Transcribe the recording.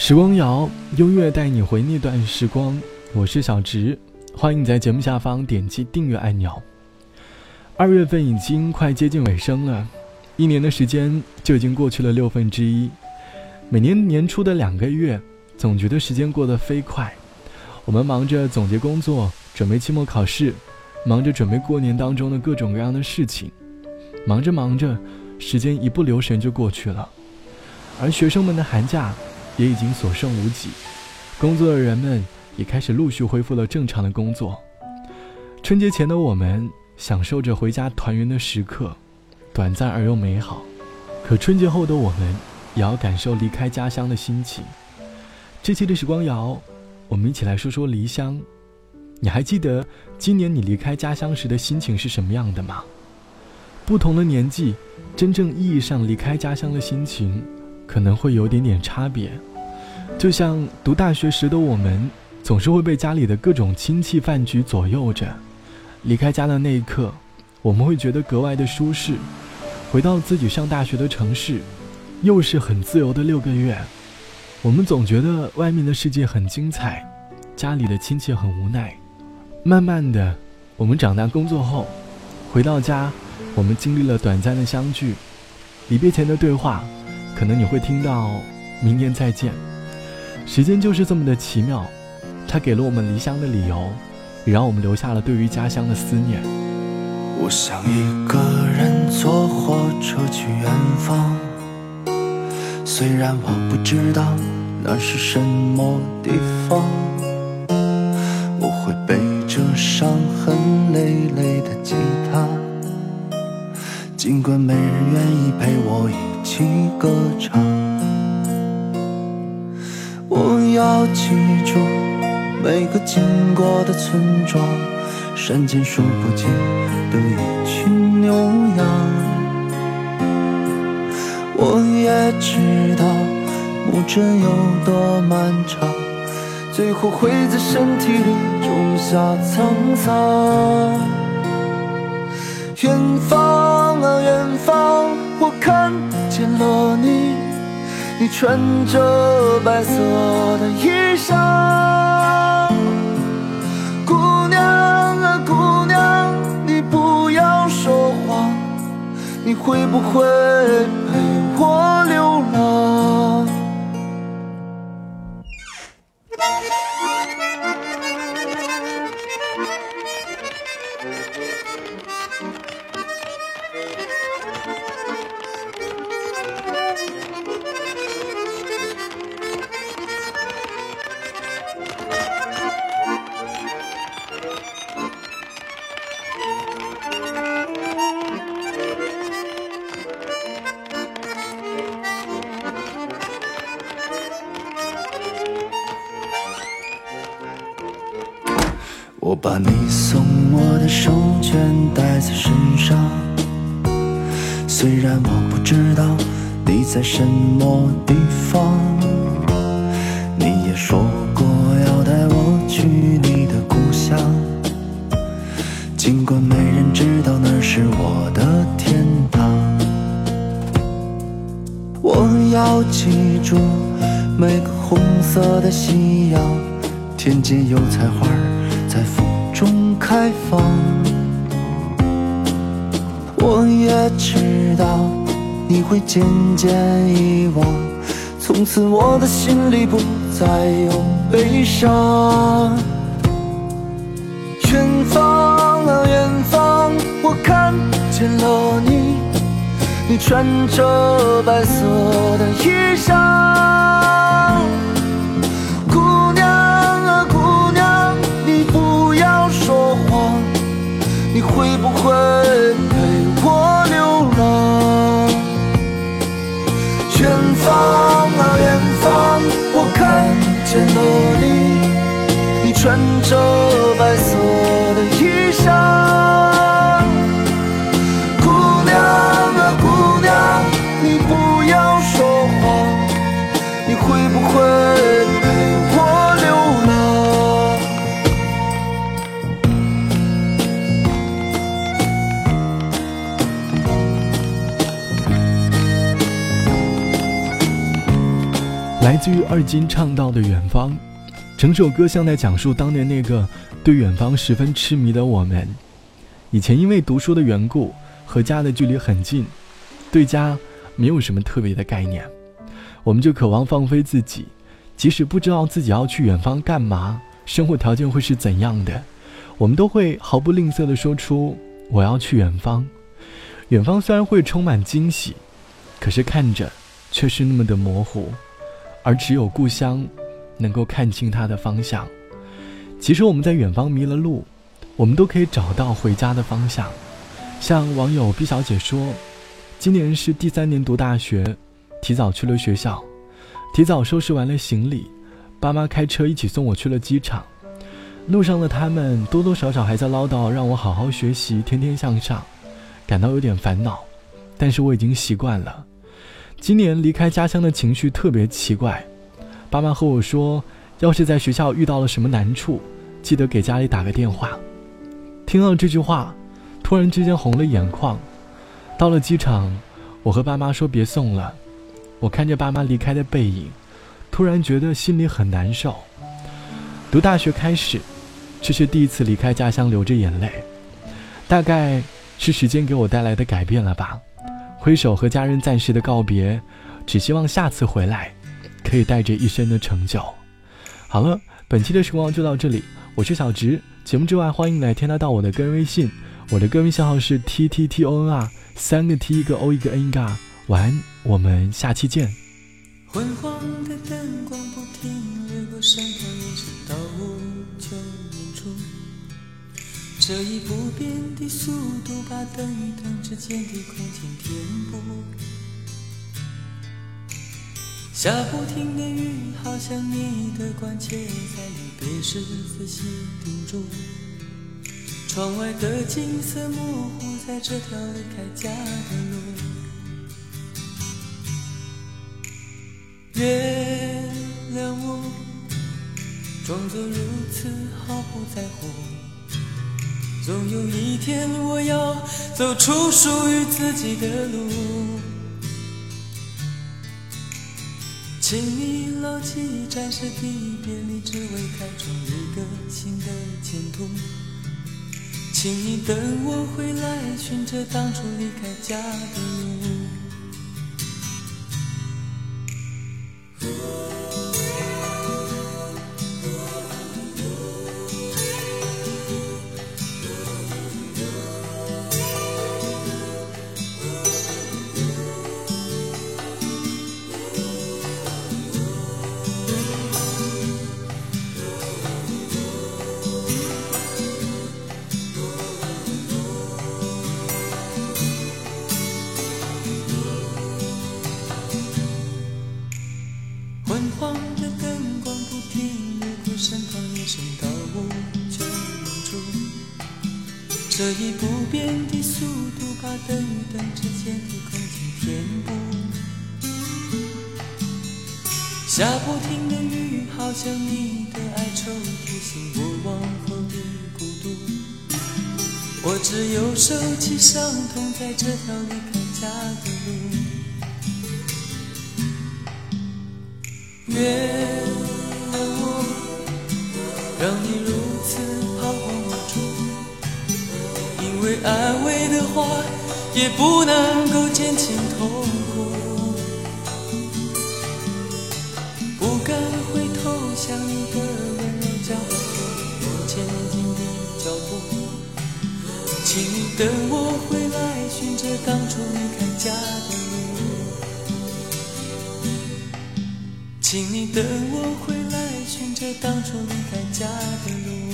时光谣，音乐带你回那段时光。我是小直，欢迎你在节目下方点击订阅按钮。二月份已经快接近尾声了，一年的时间就已经过去了六分之一。每年年初的两个月，总觉得时间过得飞快。我们忙着总结工作，准备期末考试，忙着准备过年当中的各种各样的事情，忙着忙着，时间一不留神就过去了。而学生们的寒假。也已经所剩无几，工作的人们也开始陆续恢复了正常的工作。春节前的我们享受着回家团圆的时刻，短暂而又美好。可春节后的我们也要感受离开家乡的心情。这期的时光谣，我们一起来说说离乡。你还记得今年你离开家乡时的心情是什么样的吗？不同的年纪，真正意义上离开家乡的心情。可能会有点点差别，就像读大学时的我们，总是会被家里的各种亲戚饭局左右着。离开家的那一刻，我们会觉得格外的舒适。回到自己上大学的城市，又是很自由的六个月。我们总觉得外面的世界很精彩，家里的亲戚很无奈。慢慢的，我们长大工作后，回到家，我们经历了短暂的相聚，离别前的对话。可能你会听到“明年再见”，时间就是这么的奇妙，它给了我们离乡的理由，也让我们留下了对于家乡的思念。我想一个人坐火车去远方，虽然我不知道那是什么地方，我会背着伤痕累累的吉他，尽管没人愿意陪我一。起歌唱，要记住每个经过的村庄，山间数不尽的一群牛羊。我也知道墓阵有多漫长，最后会在身体里种下沧桑。穿着白色的衣裳，姑娘啊姑娘，你不要说谎，你会不会陪我流浪？我把你送我的手绢带在身上，虽然我不知道你在什么地方。你也说过要带我去你的故乡，尽管没人知道那是我的天堂。我要记住每个红色的夕阳，天间有彩花。在风中开放，我也知道你会渐渐遗忘，从此我的心里不再有悲伤。远方啊远方，我看见了你，你穿着白色的衣裳。会陪我流浪？远方二金唱到的《远方》，整首歌像在讲述当年那个对远方十分痴迷的我们。以前因为读书的缘故，和家的距离很近，对家没有什么特别的概念，我们就渴望放飞自己，即使不知道自己要去远方干嘛，生活条件会是怎样的，我们都会毫不吝啬地说出“我要去远方”。远方虽然会充满惊喜，可是看着却是那么的模糊，而只有故乡能够看清它的方向。其实我们在远方迷了路，我们都可以找到回家的方向。像网友毕小姐说，今年是第三年读大学，提早去了学校，提早收拾完了行李，爸妈开车一起送我去了机场。路上的他们多多少少还在唠叨让我好好学习，天天向上。感到有点烦恼，但是我已经习惯了。今年离开家乡的情绪特别奇怪。爸妈和我说，要是在学校遇到了什么难处，记得给家里打个电话。听到这句话，突然之间红了眼眶。到了机场，我和爸妈说别送了。我看着爸妈离开的背影，突然觉得心里很难受。读大学开始，这是第一次离开家乡流着眼泪，大概。是时间给我带来的改变了吧？挥手和家人暂时的告别，只希望下次回来，可以带着一身的成就。好了，本期的时光就到这里，我是小直。节目之外，欢迎来添加到我的个人微信，我的个人微信号是 t t t o n r，三个 t 一个 o 一个 n 嘎。晚安，我们下期见。昏黄的灯光不停掠过身这一不变的速度，把灯与灯之间的空间填补。下不停的雨，好像你的关切，在离别时仔细叮嘱。窗外的景色模糊，在这条离开家的路。原谅我，装作如此毫不在乎。总有一天，我要走出属于自己的路。请你牢记暂时的别离，只为开创一个新的前途。请你等我回来，寻着当初离开家的路。以不变的速度，把等与灯之间的空间填补。下不停的雨，好像你的哀愁，提醒我往后的孤独。我只有收起伤痛，在这条离开家的路。月安慰的话也不能够减轻痛苦，不敢回头向你的温柔交出我前进的脚步，请你等我回来，寻着当初离开家的路，请你等我回来，寻着当初离开家的路。